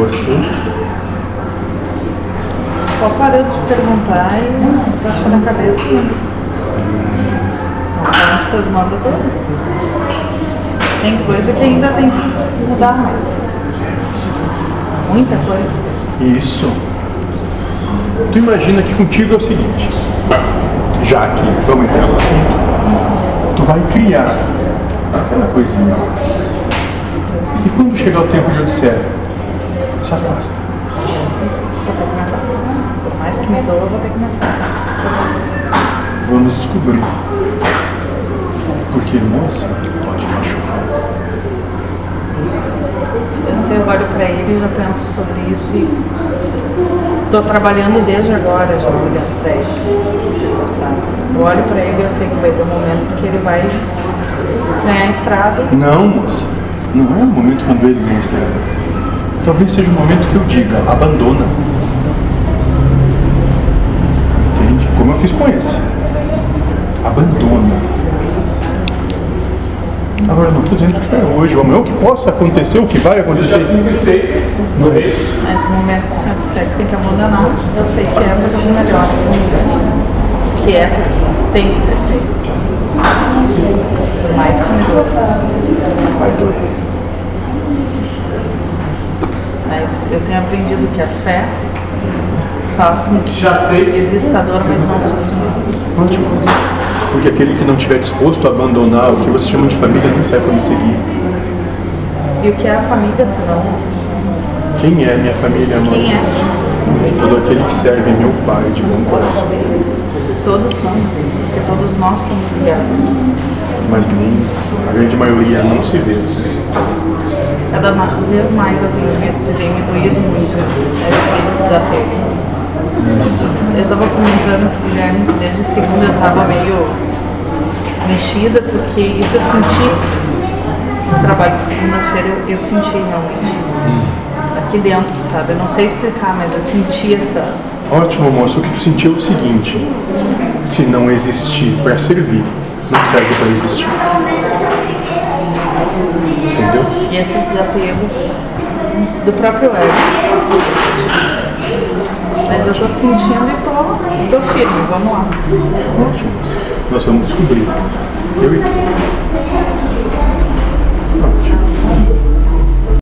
você? Só parando de perguntar e baixando a cabeça e indo. Então vocês mandam todas. Tem coisa que ainda tem que mudar mais. Muita coisa. Isso. Tu imagina que contigo é o seguinte, já que vamos entrar no assunto, tu vai criar aquela coisinha. E quando chegar o tempo de Odisseia, se afasta. Vou ter que me afastar. Por mais que me doa, vou ter que me afastar. Vamos descobrir. Porque moça pode machucar. Eu sei, eu olho pra ele e já penso sobre isso e tô trabalhando desde agora já olhando pra ele. Sabe? Eu olho pra ele e eu sei que vai ter um momento que ele vai ganhar a estrada. Não, moça. Não é o momento quando ele ganha a estrada. Talvez seja o momento que eu diga, abandona. Entende? Como eu fiz com esse. Abandona. Agora, eu não estou dizendo que é hoje ou amanhã, o que possa acontecer, o que vai acontecer. Mas, Mas no momento que o senhor disser que tem que abandonar, eu sei que é porque é o melhor. Que é porque tem que ser feito. Por mais que me doa. vai doer. Mas eu tenho aprendido que a fé faz com que exista dor, mas não sofrimento. Ótimo. Porque aquele que não estiver disposto a abandonar o que você chama de família não serve para me seguir. E o que é a família, senão? Quem é minha família? Quem é? Todo aquele que serve meu pai de bom coração. Todos são, porque todos nós somos ligados. Mas nem a grande maioria não se vê. Cada vez mais eu tenho visto, tem me doído muito esse, esse desapego. Eu estava comentando com o Guilherme que desde segunda eu estava meio mexida, porque isso eu senti no trabalho de segunda-feira, eu, eu senti realmente. Aqui dentro, sabe? Eu não sei explicar, mas eu senti essa. Ótimo, moço. O que tu sentiu é o seguinte: se não existir para servir, não serve para existir. Entendeu? E esse desapego do próprio ego. Mas eu tô sentindo e tô, tô firme, vamos lá. Ótimo. Nós vamos descobrir. Eu e tu.